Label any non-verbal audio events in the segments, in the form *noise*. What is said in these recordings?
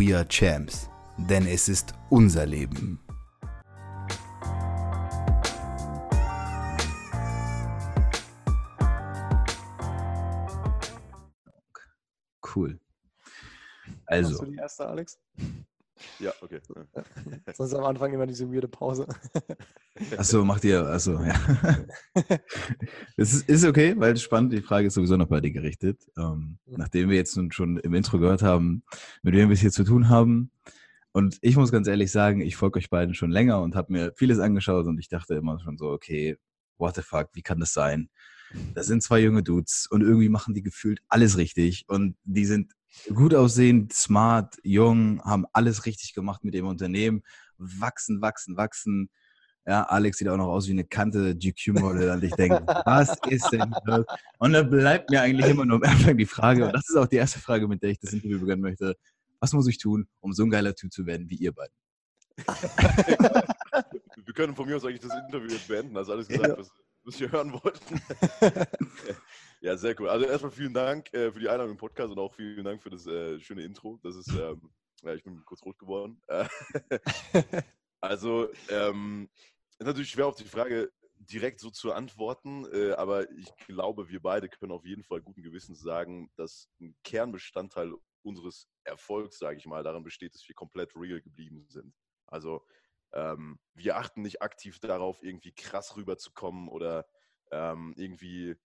We are Champs, denn es ist unser Leben. Cool. Also. Machst du die erste, Alex? Ja, okay. *laughs* Sonst am Anfang immer diese weirde Pause. *laughs* Achso, macht ihr, achso, ja. *laughs* Das ist, ist okay, weil es spannend, die Frage ist sowieso noch bei dir gerichtet. Ähm, nachdem wir jetzt nun schon im Intro gehört haben, mit wem wir es hier zu tun haben. Und ich muss ganz ehrlich sagen, ich folge euch beiden schon länger und habe mir vieles angeschaut und ich dachte immer schon so, okay, what the fuck, wie kann das sein? Das sind zwei junge Dudes und irgendwie machen die gefühlt alles richtig und die sind gut aussehend, smart, jung, haben alles richtig gemacht mit dem Unternehmen, wachsen, wachsen, wachsen. Ja, Alex sieht auch noch aus wie eine Kante GQ-Model und ich denke, was ist denn das? Und dann bleibt mir eigentlich immer nur am Anfang die Frage, und das ist auch die erste Frage, mit der ich das Interview beginnen möchte, was muss ich tun, um so ein geiler Typ zu werden wie ihr beiden? *laughs* Wir können von mir aus eigentlich das Interview jetzt beenden, also alles gesagt, was, was wir hören wollten. *laughs* ja, sehr cool. Also erstmal vielen Dank äh, für die Einladung im Podcast und auch vielen Dank für das äh, schöne Intro. Das ist, ähm, ja, ich bin kurz rot geworden. *laughs* Also, ähm, ist natürlich schwer auf die Frage direkt so zu antworten, äh, aber ich glaube, wir beide können auf jeden Fall guten Gewissens sagen, dass ein Kernbestandteil unseres Erfolgs, sage ich mal, daran besteht, dass wir komplett real geblieben sind. Also ähm, wir achten nicht aktiv darauf, irgendwie krass rüberzukommen oder ähm, irgendwie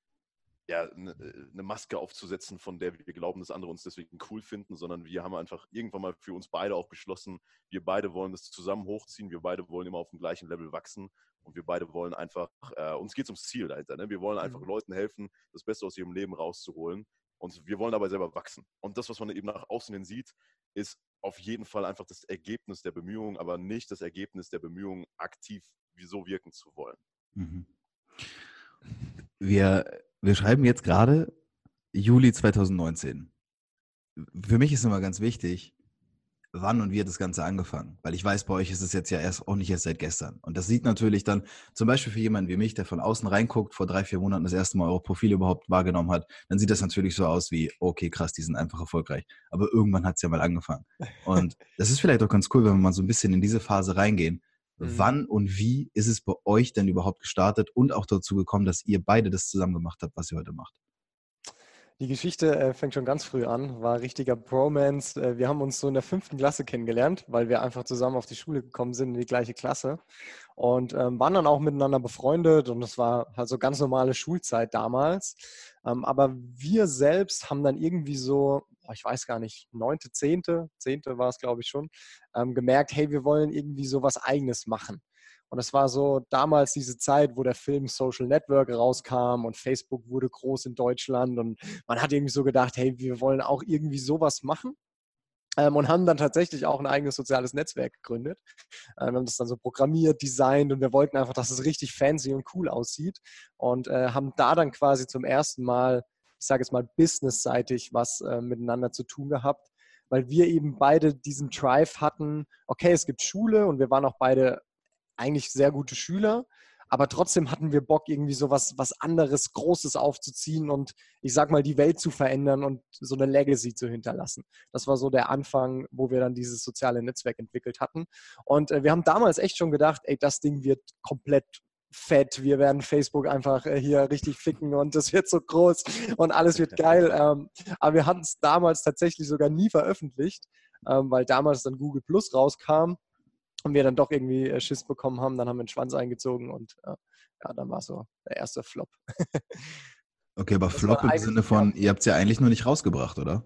ja, eine ne Maske aufzusetzen, von der wir glauben, dass andere uns deswegen cool finden, sondern wir haben einfach irgendwann mal für uns beide auch beschlossen, wir beide wollen das zusammen hochziehen, wir beide wollen immer auf dem gleichen Level wachsen und wir beide wollen einfach, äh, uns geht es ums Ziel dahinter. Ne? Wir wollen einfach mhm. Leuten helfen, das Beste aus ihrem Leben rauszuholen und wir wollen dabei selber wachsen. Und das, was man eben nach außen hin sieht, ist auf jeden Fall einfach das Ergebnis der Bemühungen, aber nicht das Ergebnis der Bemühungen, aktiv so wirken zu wollen. Mhm. Wir, wir schreiben jetzt gerade Juli 2019. Für mich ist immer ganz wichtig, wann und wie hat das Ganze angefangen? Weil ich weiß, bei euch ist es jetzt ja erst auch nicht erst seit gestern. Und das sieht natürlich dann, zum Beispiel für jemanden wie mich, der von außen reinguckt, vor drei, vier Monaten das erste Mal eure Profile überhaupt wahrgenommen hat, dann sieht das natürlich so aus wie, okay, krass, die sind einfach erfolgreich. Aber irgendwann hat es ja mal angefangen. Und das ist vielleicht auch ganz cool, wenn wir mal so ein bisschen in diese Phase reingehen. Mhm. Wann und wie ist es bei euch denn überhaupt gestartet und auch dazu gekommen, dass ihr beide das zusammen gemacht habt, was ihr heute macht? Die Geschichte äh, fängt schon ganz früh an, war richtiger Bromance. Äh, wir haben uns so in der fünften Klasse kennengelernt, weil wir einfach zusammen auf die Schule gekommen sind, in die gleiche Klasse. Und ähm, waren dann auch miteinander befreundet und das war halt so ganz normale Schulzeit damals. Ähm, aber wir selbst haben dann irgendwie so, ich weiß gar nicht, neunte, zehnte, zehnte war es glaube ich schon, ähm, gemerkt, hey, wir wollen irgendwie so was Eigenes machen. Und das war so damals diese Zeit, wo der Film Social Network rauskam und Facebook wurde groß in Deutschland und man hat irgendwie so gedacht, hey, wir wollen auch irgendwie sowas machen. Ähm, und haben dann tatsächlich auch ein eigenes soziales Netzwerk gegründet. Ähm, haben das dann so programmiert, designt und wir wollten einfach, dass es richtig fancy und cool aussieht und äh, haben da dann quasi zum ersten Mal, ich sage jetzt mal businessseitig, was äh, miteinander zu tun gehabt, weil wir eben beide diesen Drive hatten, okay, es gibt Schule und wir waren auch beide eigentlich sehr gute Schüler, aber trotzdem hatten wir Bock, irgendwie so was, was anderes, Großes aufzuziehen und ich sag mal, die Welt zu verändern und so eine Legacy zu hinterlassen. Das war so der Anfang, wo wir dann dieses soziale Netzwerk entwickelt hatten. Und äh, wir haben damals echt schon gedacht, ey, das Ding wird komplett fett, wir werden Facebook einfach äh, hier richtig ficken und das wird so groß und alles wird geil. Ähm, aber wir hatten es damals tatsächlich sogar nie veröffentlicht, ähm, weil damals dann Google Plus rauskam und wir dann doch irgendwie äh, Schiss bekommen haben. Dann haben wir den Schwanz eingezogen und äh, ja, dann war so der erste Flop. *laughs* okay, aber das Flop im Sinne von, ihr habt es ja eigentlich nur nicht rausgebracht, oder?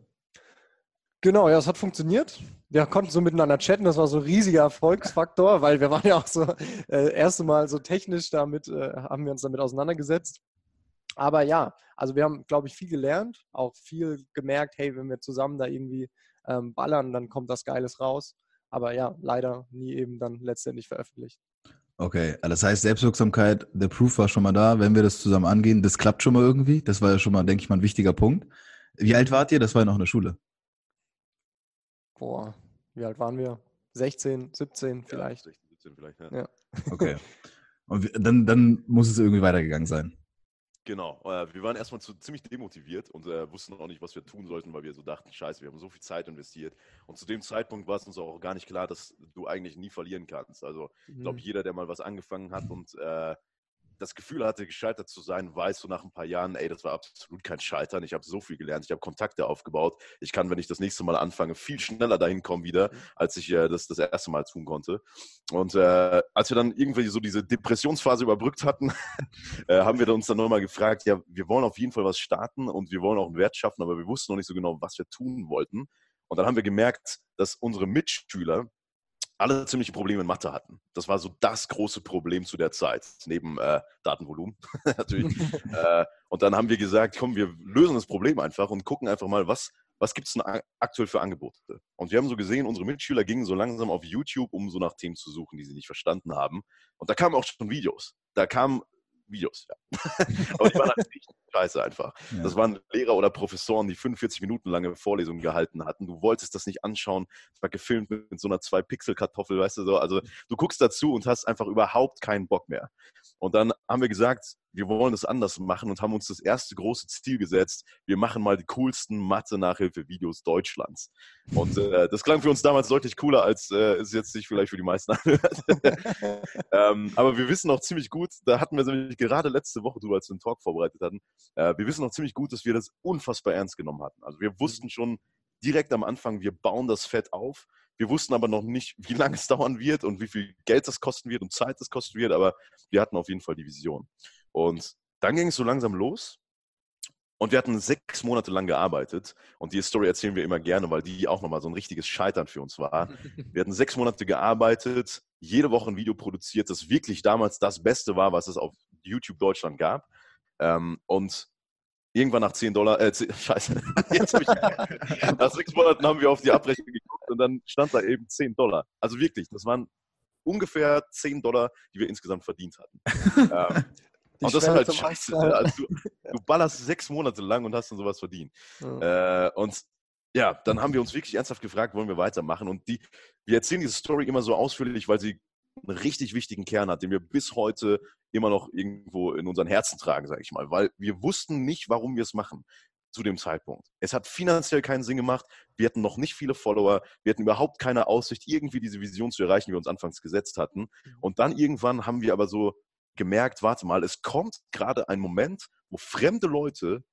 Genau, ja, es hat funktioniert. Wir konnten so miteinander chatten, das war so ein riesiger Erfolgsfaktor, weil wir waren ja auch so äh, erste Mal so technisch damit, äh, haben wir uns damit auseinandergesetzt. Aber ja, also wir haben, glaube ich, viel gelernt, auch viel gemerkt, hey, wenn wir zusammen da irgendwie ähm, ballern, dann kommt das Geiles raus. Aber ja, leider nie eben dann letztendlich veröffentlicht. Okay, das heißt Selbstwirksamkeit, der Proof war schon mal da, wenn wir das zusammen angehen, das klappt schon mal irgendwie. Das war ja schon mal, denke ich mal, ein wichtiger Punkt. Wie alt wart ihr? Das war ja noch in der Schule. Boah, wie alt waren wir? 16, 17 vielleicht. Ja, 16, 17 vielleicht, ja. ja. Okay. Und dann, dann muss es irgendwie weitergegangen sein. Genau, äh, wir waren erstmal zu, ziemlich demotiviert und äh, wussten auch nicht, was wir tun sollten, weil wir so dachten, scheiße, wir haben so viel Zeit investiert. Und zu dem Zeitpunkt war es uns auch gar nicht klar, dass du eigentlich nie verlieren kannst. Also ich glaube, mhm. jeder, der mal was angefangen hat und äh, das Gefühl hatte, gescheitert zu sein, weiß so nach ein paar Jahren, ey, das war absolut kein Scheitern. Ich habe so viel gelernt, ich habe Kontakte aufgebaut. Ich kann, wenn ich das nächste Mal anfange, viel schneller dahin kommen wieder, mhm. als ich äh, das das erste Mal tun konnte. Und äh, als wir dann irgendwie so diese Depressionsphase überbrückt hatten, *laughs* äh, haben wir uns dann nochmal gefragt, ja, wir wollen auf jeden Fall was starten und wir wollen auch einen Wert schaffen, aber wir wussten noch nicht so genau, was wir tun wollten. Und dann haben wir gemerkt, dass unsere Mitschüler alle ziemliche Probleme in Mathe hatten. Das war so das große Problem zu der Zeit, neben äh, Datenvolumen *laughs* natürlich. *laughs* äh, und dann haben wir gesagt, komm, wir lösen das Problem einfach und gucken einfach mal, was, was gibt es denn aktuell für Angebote. Und wir haben so gesehen, unsere Mitschüler gingen so langsam auf YouTube, um so nach Themen zu suchen, die sie nicht verstanden haben. Und da kamen auch schon Videos. Da kamen Videos, ja. *laughs* Aber die waren halt richtig scheiße einfach. Ja. Das waren Lehrer oder Professoren, die 45 Minuten lange Vorlesungen gehalten hatten. Du wolltest das nicht anschauen. Es war gefilmt mit, so einer 2-Pixel-Kartoffel, weißt du so. Also du guckst dazu und hast einfach überhaupt keinen Bock mehr. Und dann haben wir gesagt, wir wollen es anders machen und haben uns das erste große Ziel gesetzt. Wir machen mal die coolsten Mathe-Nachhilfe-Videos Deutschlands. Und äh, das klang für uns damals deutlich cooler, als äh, es jetzt sich vielleicht für die meisten *laughs* anhört. ähm, aber wir wissen auch ziemlich gut, da hatten wir nämlich gerade letzte Woche drüber, als wir einen Talk vorbereitet hatten, äh, wir wissen auch ziemlich gut, dass wir das unfassbar ernst genommen hatten. Also wir wussten schon direkt am Anfang, wir bauen das Fett auf. Wir wussten aber noch nicht, wie lange es *laughs* dauern wird und wie viel Geld das kosten wird und Zeit das kosten wird, aber wir hatten auf jeden Fall die Vision. Und dann ging es so langsam los. Und wir hatten sechs Monate lang gearbeitet. Und die Story erzählen wir immer gerne, weil die auch nochmal so ein richtiges Scheitern für uns war. *laughs* Wir hatten sechs Monate gearbeitet, jede Woche ein Video produziert, das wirklich damals das Beste war, was es auf YouTube Deutschland gab. Ähm, und irgendwann nach 10 Dollar, äh, 10, *laughs* scheiße, jetzt ich, *laughs* nach sechs Monaten haben wir auf die Abrechnung geguckt und dann stand da eben 10 Dollar. Also wirklich, das waren ungefähr 10 Dollar, die wir insgesamt verdient hatten. *laughs* ähm, und das ist halt scheiße. Ne? Also du, du, ballerst sechs Monate lang und hast dann sowas verdient. Ja. Äh, und ja, dann haben wir uns wirklich ernsthaft gefragt, wollen wir weitermachen? Und die, wir erzählen diese Story immer so ausführlich, weil sie einen richtig wichtigen Kern hat, den wir bis heute immer noch irgendwo in unseren Herzen tragen, sage ich mal, weil wir wussten nicht, warum wir es machen zu dem Zeitpunkt. Es hat finanziell keinen Sinn gemacht. Wir hatten noch nicht viele Follower. Wir hatten überhaupt keine Aussicht, irgendwie diese Vision zu erreichen, die wir uns anfangs gesetzt hatten. Mhm. Und dann irgendwann haben wir aber so gemerkt, warte mal, es kommt gerade ein Moment, wo fremde Leute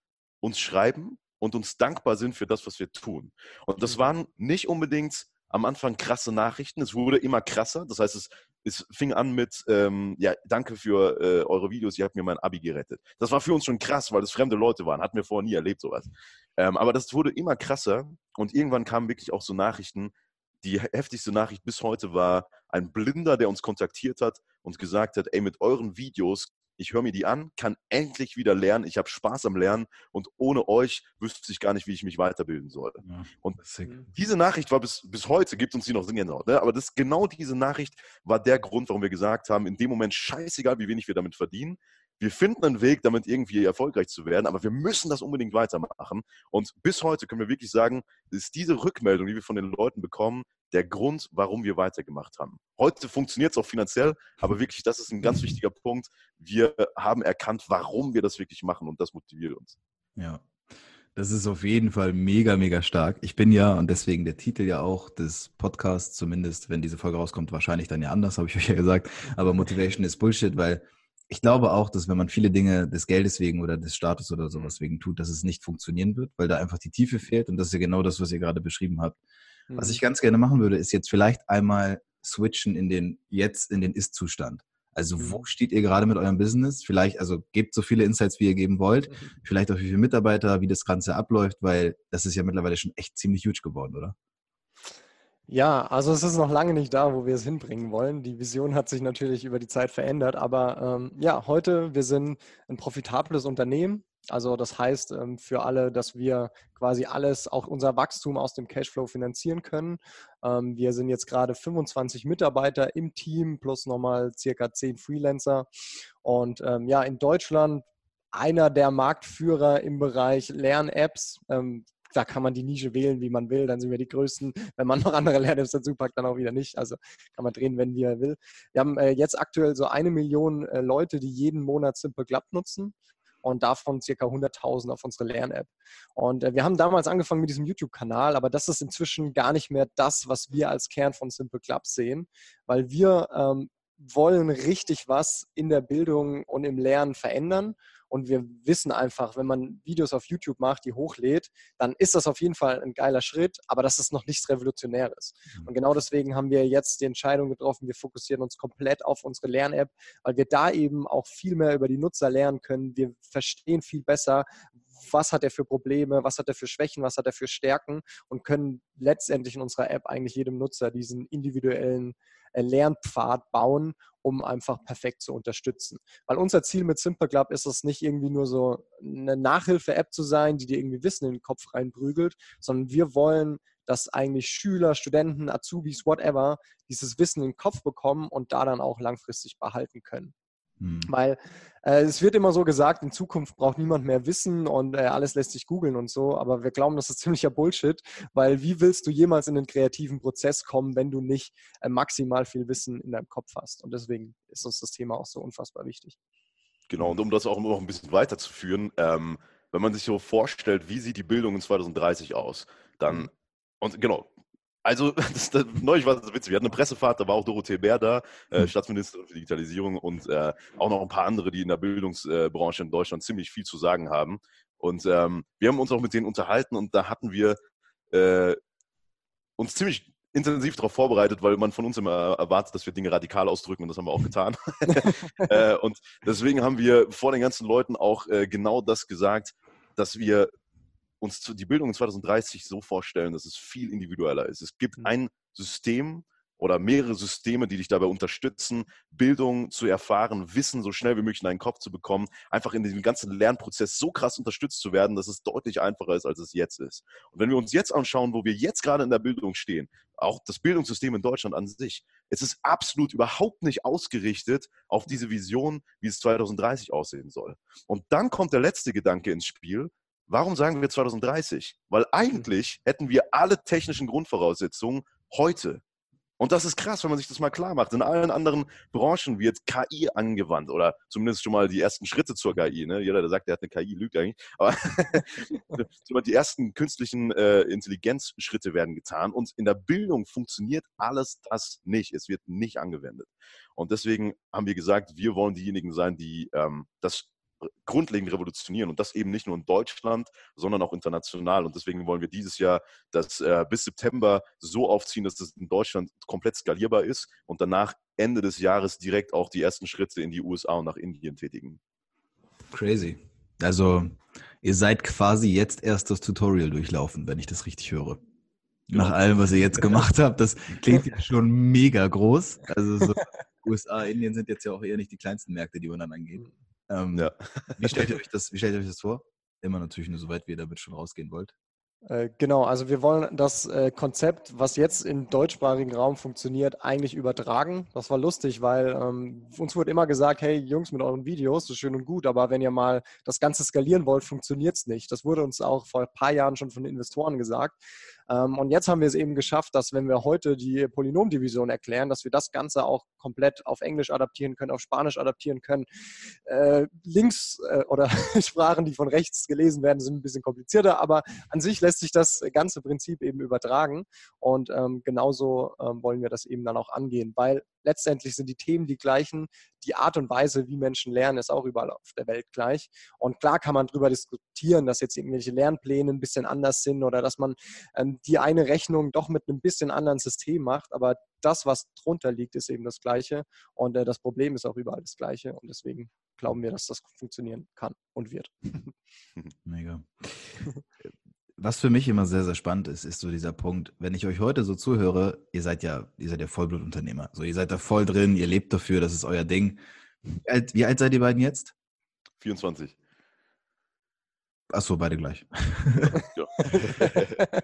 uns schreiben und uns dankbar sind für das, was wir tun. Und das mhm. waren nicht unbedingt am Anfang krasse Nachrichten. Es wurde immer krasser. Das heißt, es, es fing an mit, ähm, ja, danke für äh, eure Videos, ihr habt mir mein Abi gerettet. Das war für uns schon krass, weil es fremde Leute waren. Hatten wir vorher nie erlebt, sowas. Ähm, aber das wurde immer krasser und irgendwann kamen wirklich auch so Nachrichten. Die heftigste Nachricht bis heute war ein Blinder, der uns kontaktiert hat und gesagt hat, ey, mit euren Videos ich höre mir die an, kann endlich wieder lernen, ich habe Spaß am Lernen und ohne euch wüsste ich gar nicht, wie ich mich weiterbilden soll. Ja, und mhm. diese Nachricht war bis, bis heute, gibt uns die noch Sinngenhaut, ne? aber das, genau diese Nachricht war der Grund, warum wir gesagt haben, in dem Moment scheißegal, wie wenig wir damit verdienen, wir finden einen Weg, damit irgendwie erfolgreich zu werden, aber wir müssen das unbedingt weitermachen. Und bis heute können wir wirklich sagen, ist diese Rückmeldung, die wir von den Leuten bekommen, der Grund, warum wir weitergemacht haben. Heute funktioniert es auch finanziell, aber wirklich, das ist ein ganz wichtiger Punkt. Wir haben erkannt, warum wir das wirklich machen und das motiviert uns. Ja. Das ist auf jeden Fall mega, mega stark. Ich bin ja, und deswegen der Titel ja auch des Podcasts, zumindest wenn diese Folge rauskommt, wahrscheinlich dann ja anders, habe ich euch ja gesagt. Aber Motivation ist Bullshit, weil ich glaube auch, dass wenn man viele Dinge des Geldes wegen oder des Status oder sowas wegen tut, dass es nicht funktionieren wird, weil da einfach die Tiefe fehlt. Und das ist ja genau das, was ihr gerade beschrieben habt. Was ich mhm. ganz gerne machen würde, ist jetzt vielleicht einmal switchen in den jetzt in den Ist-Zustand. Also wo mhm. steht ihr gerade mit eurem Business? Vielleicht, also gebt so viele Insights, wie ihr geben wollt. Mhm. Vielleicht auch wie viele Mitarbeiter, wie das Ganze abläuft, weil das ist ja mittlerweile schon echt ziemlich huge geworden, oder? Ja, also es ist noch lange nicht da, wo wir es hinbringen wollen. Die Vision hat sich natürlich über die Zeit verändert, aber ähm, ja, heute, wir sind ein profitables Unternehmen. Also das heißt ähm, für alle, dass wir quasi alles, auch unser Wachstum aus dem Cashflow finanzieren können. Ähm, wir sind jetzt gerade 25 Mitarbeiter im Team plus nochmal circa 10 Freelancer. Und ähm, ja, in Deutschland einer der Marktführer im Bereich Lern-Apps. Ähm, da kann man die Nische wählen, wie man will. Dann sind wir die Größten. Wenn man noch andere Lern-Apps dazu packt, dann auch wieder nicht. Also kann man drehen, wenn wir will. Wir haben äh, jetzt aktuell so eine Million äh, Leute, die jeden Monat Simple Club nutzen und davon circa 100.000 auf unsere Lern-App. Und äh, wir haben damals angefangen mit diesem YouTube-Kanal, aber das ist inzwischen gar nicht mehr das, was wir als Kern von Simple Club sehen, weil wir ähm, wollen richtig was in der Bildung und im Lernen verändern. Und wir wissen einfach, wenn man Videos auf YouTube macht, die hochlädt, dann ist das auf jeden Fall ein geiler Schritt, aber das ist noch nichts Revolutionäres. Mhm. Und genau deswegen haben wir jetzt die Entscheidung getroffen, wir fokussieren uns komplett auf unsere Lern-App, weil wir da eben auch viel mehr über die Nutzer lernen können. Wir verstehen viel besser, was hat er für Probleme, was hat er für Schwächen, was hat er für Stärken und können letztendlich in unserer App eigentlich jedem Nutzer diesen individuellen äh, Lernpfad bauen, um einfach perfekt zu unterstützen. Weil unser Ziel mit Simple Club ist es nicht irgendwie nur so eine Nachhilfe-App zu sein, die dir irgendwie Wissen in den Kopf reinprügelt, sondern wir wollen dass eigentlich Schüler, Studenten, Azubis, whatever, dieses Wissen in den Kopf bekommen und da dann auch langfristig behalten können. Hm. Weil äh, es wird immer so gesagt, in Zukunft braucht niemand mehr Wissen und äh, alles lässt sich googeln und so, aber wir glauben, das ist *laughs* ziemlicher Bullshit, weil wie willst du jemals in den kreativen Prozess kommen, wenn du nicht äh, maximal viel Wissen in deinem Kopf hast? Und deswegen ist uns das Thema auch so unfassbar wichtig. Genau, und um das auch noch ein bisschen weiterzuführen, ähm, wenn man sich so vorstellt, wie sieht die Bildung in 2030 aus, dann, mhm. und genau, also, *laughs* das, das, neulich war das witzig. Wir hatten eine Pressefahrt, da war auch Dorothee Bär da, äh, hm. Staatsministerin für Digitalisierung und äh, auch noch ein paar andere, die in der Bildungsbranche in Deutschland ziemlich viel zu sagen haben. Und ähm, wir haben uns auch mit denen unterhalten und da hatten wir äh, uns ziemlich intensiv darauf vorbereitet, weil man von uns immer erwartet, dass wir Dinge radikal ausdrücken und das haben wir auch getan. *laughs* äh, und deswegen haben wir vor den ganzen Leuten auch äh, genau das gesagt, dass wir uns die Bildung in 2030 so vorstellen, dass es viel individueller ist. Es gibt mhm. ein System oder mehrere Systeme, die dich dabei unterstützen, Bildung zu erfahren, Wissen so schnell wie möglich in deinen Kopf zu bekommen, einfach in diesem ganzen Lernprozess so krass unterstützt zu werden, dass es deutlich einfacher ist, als es jetzt ist. Und wenn wir uns jetzt anschauen, wo wir jetzt gerade in der Bildung stehen, auch das Bildungssystem in Deutschland an sich, es ist absolut überhaupt nicht ausgerichtet auf diese Vision, wie es 2030 aussehen soll. Und dann kommt der letzte Gedanke ins Spiel, Warum sagen wir 2030? Weil eigentlich hätten wir alle technischen Grundvoraussetzungen heute. Und das ist krass, wenn man sich das mal klar macht. In allen anderen Branchen wird KI angewandt oder zumindest schon mal die ersten Schritte zur KI. Ne? Jeder, der sagt, der hat eine KI, lügt eigentlich. Aber *laughs* die ersten künstlichen äh, Intelligenzschritte werden getan. Und in der Bildung funktioniert alles das nicht. Es wird nicht angewendet. Und deswegen haben wir gesagt, wir wollen diejenigen sein, die ähm, das grundlegend revolutionieren und das eben nicht nur in Deutschland, sondern auch international. Und deswegen wollen wir dieses Jahr das äh, bis September so aufziehen, dass das in Deutschland komplett skalierbar ist und danach Ende des Jahres direkt auch die ersten Schritte in die USA und nach Indien tätigen. Crazy. Also ihr seid quasi jetzt erst das Tutorial durchlaufen, wenn ich das richtig höre. Nach allem, was ihr jetzt gemacht habt, das klingt ja schon mega groß. Also so *laughs* USA, Indien sind jetzt ja auch eher nicht die kleinsten Märkte, die man dann angeht. Ähm, ja. wie, stellt ihr *laughs* euch das, wie stellt ihr euch das vor? Immer natürlich nur so weit, wie ihr damit schon rausgehen wollt. Äh, genau, also wir wollen das äh, Konzept, was jetzt im deutschsprachigen Raum funktioniert, eigentlich übertragen. Das war lustig, weil ähm, uns wurde immer gesagt, hey Jungs, mit euren Videos, das ist schön und gut, aber wenn ihr mal das Ganze skalieren wollt, funktioniert es nicht. Das wurde uns auch vor ein paar Jahren schon von den Investoren gesagt. Ähm, und jetzt haben wir es eben geschafft, dass wenn wir heute die Polynomdivision erklären, dass wir das Ganze auch komplett auf Englisch adaptieren können, auf Spanisch adaptieren können. Äh, Links äh, oder *laughs* Sprachen, die von rechts gelesen werden, sind ein bisschen komplizierter, aber an sich lässt sich das ganze Prinzip eben übertragen. Und ähm, genauso ähm, wollen wir das eben dann auch angehen, weil letztendlich sind die Themen die gleichen. Die Art und Weise, wie Menschen lernen, ist auch überall auf der Welt gleich. Und klar kann man darüber diskutieren, dass jetzt irgendwelche Lernpläne ein bisschen anders sind oder dass man ähm, die eine Rechnung doch mit einem bisschen anderen System macht, aber das, was drunter liegt, ist eben das Gleiche und äh, das Problem ist auch überall das Gleiche und deswegen glauben wir, dass das funktionieren kann und wird. *laughs* Mega. *laughs* Was für mich immer sehr, sehr spannend ist, ist so dieser Punkt, wenn ich euch heute so zuhöre, ihr seid ja, ihr seid ja Vollblutunternehmer. So, ihr seid da voll drin, ihr lebt dafür, das ist euer Ding. Wie alt, wie alt seid ihr beiden jetzt? 24. Achso, beide gleich. Ja. *laughs*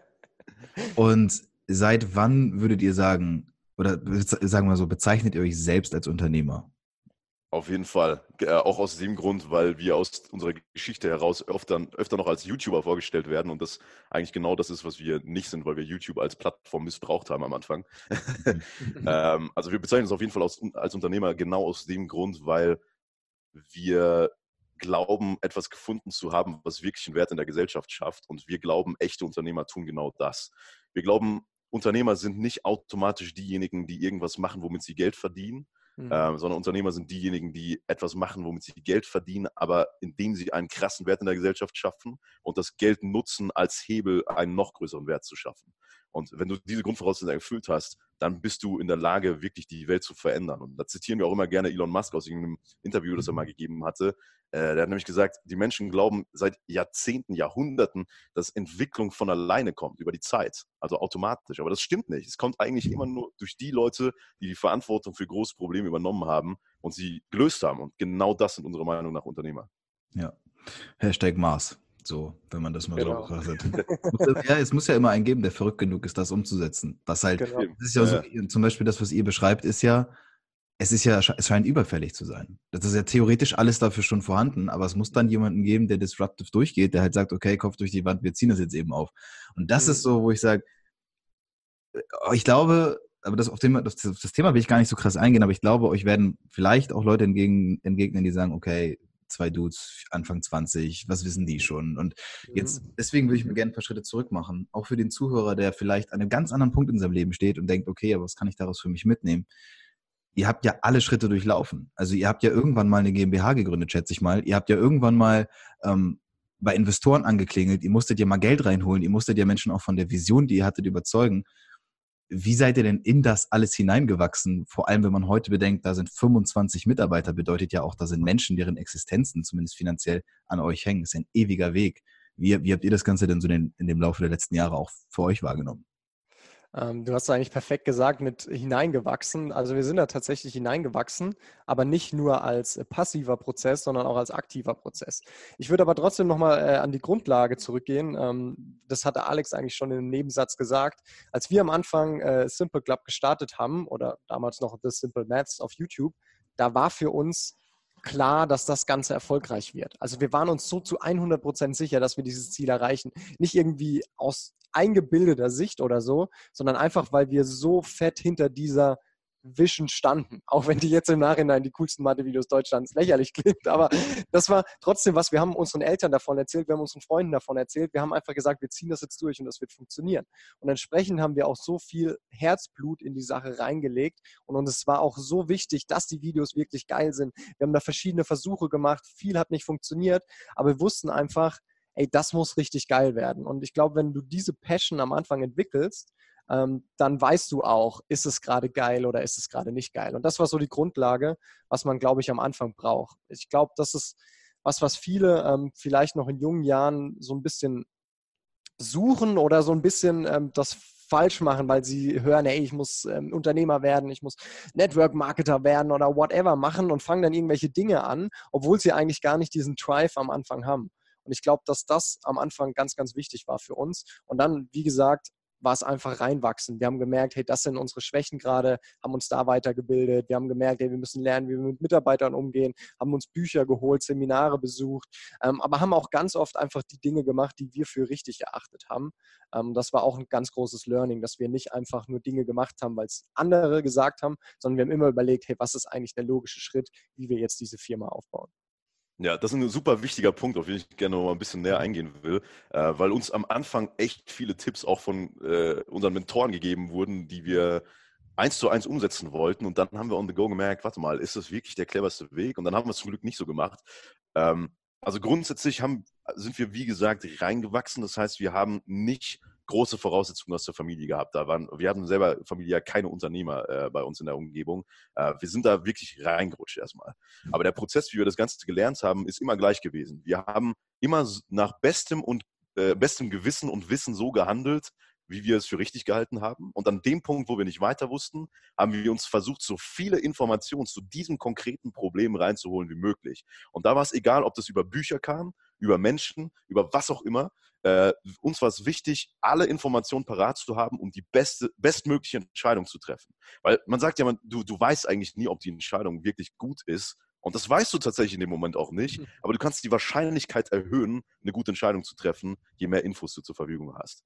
Und seit wann würdet ihr sagen, oder sagen wir so, bezeichnet ihr euch selbst als Unternehmer? Auf jeden Fall. Äh, auch aus dem Grund, weil wir aus unserer Geschichte heraus öfter, öfter noch als YouTuber vorgestellt werden und das eigentlich genau das ist, was wir nicht sind, weil wir YouTube als Plattform missbraucht haben am Anfang. *laughs* ähm, also wir bezeichnen uns auf jeden Fall aus, als Unternehmer genau aus dem Grund, weil wir glauben, etwas gefunden zu haben, was wirklich einen Wert in der Gesellschaft schafft. Und wir glauben, echte Unternehmer tun genau das. Wir glauben, Unternehmer sind nicht automatisch diejenigen, die irgendwas machen, womit sie Geld verdienen, mhm. äh, sondern Unternehmer sind diejenigen, die etwas machen, womit sie Geld verdienen, aber indem sie einen krassen Wert in der Gesellschaft schaffen und das Geld nutzen, als Hebel einen noch größeren Wert zu schaffen. Und wenn du diese Grundvoraussetzungen erfüllt hast, dann bist du in der Lage, wirklich die Welt zu verändern. Und da zitieren wir auch immer gerne Elon Musk aus irgendeinem Interview, das er mal mhm. gegeben hatte. Äh, der hat nämlich gesagt, die Menschen glauben seit Jahrzehnten, Jahrhunderten, dass Entwicklung von alleine kommt, über die Zeit, also automatisch. Aber das stimmt nicht. Es kommt eigentlich immer nur durch die Leute, die die Verantwortung für große Probleme übernommen haben und sie gelöst haben. Und genau das sind unserer Meinung nach Unternehmer. Ja. Hashtag Mars. So, wenn man das mal genau. so betrachtet. *laughs* ja, es muss ja immer einen geben, der verrückt genug ist, das umzusetzen. Was halt, genau. das ist ja, so, zum Beispiel das, was ihr beschreibt, ist ja, es ist ja, es scheint überfällig zu sein. Das ist ja theoretisch alles dafür schon vorhanden, aber es muss dann jemanden geben, der disruptive durchgeht, der halt sagt, okay, Kopf durch die Wand, wir ziehen das jetzt eben auf. Und das mhm. ist so, wo ich sage, äh, ich glaube, aber das, auf dem, das, das Thema will ich gar nicht so krass eingehen, aber ich glaube, euch werden vielleicht auch Leute entgegen, entgegnen, die sagen, okay, zwei Dudes, Anfang 20, was wissen die schon? Und jetzt, mhm. deswegen würde ich mir gerne ein paar Schritte zurück machen, auch für den Zuhörer, der vielleicht an einem ganz anderen Punkt in seinem Leben steht und denkt, okay, aber was kann ich daraus für mich mitnehmen? Ihr habt ja alle Schritte durchlaufen. Also ihr habt ja irgendwann mal eine GmbH gegründet, schätze ich mal. Ihr habt ja irgendwann mal ähm, bei Investoren angeklingelt. Ihr musstet ja mal Geld reinholen. Ihr musstet ja Menschen auch von der Vision, die ihr hattet, überzeugen. Wie seid ihr denn in das alles hineingewachsen? Vor allem, wenn man heute bedenkt, da sind 25 Mitarbeiter, bedeutet ja auch, da sind Menschen, deren Existenzen zumindest finanziell an euch hängen. Das ist ein ewiger Weg. Wie, wie habt ihr das Ganze denn so in, in dem Laufe der letzten Jahre auch für euch wahrgenommen? Ähm, du hast eigentlich perfekt gesagt mit hineingewachsen. Also wir sind da tatsächlich hineingewachsen, aber nicht nur als passiver Prozess, sondern auch als aktiver Prozess. Ich würde aber trotzdem nochmal äh, an die Grundlage zurückgehen. Ähm, das hatte Alex eigentlich schon im Nebensatz gesagt. Als wir am Anfang äh, Simple Club gestartet haben oder damals noch The Simple Maths auf YouTube, da war für uns klar, dass das Ganze erfolgreich wird. Also wir waren uns so zu 100 Prozent sicher, dass wir dieses Ziel erreichen. Nicht irgendwie aus eingebildeter Sicht oder so, sondern einfach, weil wir so fett hinter dieser Vision standen. *laughs* Auch wenn die jetzt im Nachhinein die coolsten Mathe-Videos Deutschlands lächerlich *laughs* klingt. Aber das war trotzdem was. Wir haben unseren Eltern davon erzählt, wir haben unseren Freunden davon erzählt. Wir haben einfach gesagt, wir ziehen das jetzt durch und das wird funktionieren. Und entsprechend haben wir auch so viel Herzblut in die Sache reingelegt. Und uns es war auch so wichtig, dass die Videos wirklich geil sind. Wir haben da verschiedene Versuche gemacht. Viel hat nicht funktioniert. Aber wir wussten einfach, ey, das muss richtig geil werden. Und ich glaube, wenn du diese Passion am Anfang entwickelst, ähm, dann weißt du auch, ist es gerade geil oder ist es gerade nicht geil. Und das war so die Grundlage, was man, glaube ich, am Anfang braucht. Ich glaube, das ist was, was viele ähm, vielleicht noch in jungen Jahren so ein bisschen suchen oder so ein bisschen ähm, das falsch machen, weil sie hören, hey, ich muss ähm, Unternehmer werden, ich muss Network-Marketer werden oder whatever machen und fangen dann irgendwelche Dinge an, obwohl sie eigentlich gar nicht diesen Drive am Anfang haben. Und ich glaube, dass das am Anfang ganz, ganz wichtig war für uns. Und dann, wie gesagt, war es einfach reinwachsen. Wir haben gemerkt, hey, das sind unsere Schwächen gerade, haben uns da weitergebildet. Wir haben gemerkt, hey, wir müssen lernen, wie wir mit Mitarbeitern umgehen, haben uns Bücher geholt, Seminare besucht, ähm, aber haben auch ganz oft einfach die Dinge gemacht, die wir für richtig erachtet haben. Ähm, das war auch ein ganz großes Learning, dass wir nicht einfach nur Dinge gemacht haben, weil es andere gesagt haben, sondern wir haben immer überlegt, hey, was ist eigentlich der logische Schritt, wie wir jetzt diese Firma aufbauen. Ja, das ist ein super wichtiger Punkt, auf den ich gerne noch mal ein bisschen näher eingehen will, äh, weil uns am Anfang echt viele Tipps auch von äh, unseren Mentoren gegeben wurden, die wir eins zu eins umsetzen wollten. Und dann haben wir on the go gemerkt, warte mal, ist das wirklich der cleverste Weg? Und dann haben wir es zum Glück nicht so gemacht. Ähm, also grundsätzlich haben, sind wir, wie gesagt, reingewachsen. Das heißt, wir haben nicht große Voraussetzungen aus der Familie gehabt. Da waren, wir hatten selber Familie keine Unternehmer äh, bei uns in der Umgebung. Äh, wir sind da wirklich reingerutscht erstmal. Aber der Prozess, wie wir das Ganze gelernt haben, ist immer gleich gewesen. Wir haben immer nach bestem und äh, bestem Gewissen und Wissen so gehandelt, wie wir es für richtig gehalten haben. Und an dem Punkt, wo wir nicht weiter wussten, haben wir uns versucht, so viele Informationen zu diesem konkreten Problem reinzuholen wie möglich. Und da war es egal, ob das über Bücher kam, über Menschen, über was auch immer. Äh, uns war es wichtig, alle Informationen parat zu haben, um die beste, bestmögliche Entscheidung zu treffen. Weil man sagt ja, man, du, du weißt eigentlich nie, ob die Entscheidung wirklich gut ist, und das weißt du tatsächlich in dem Moment auch nicht, hm. aber du kannst die Wahrscheinlichkeit erhöhen, eine gute Entscheidung zu treffen, je mehr Infos du zur Verfügung hast.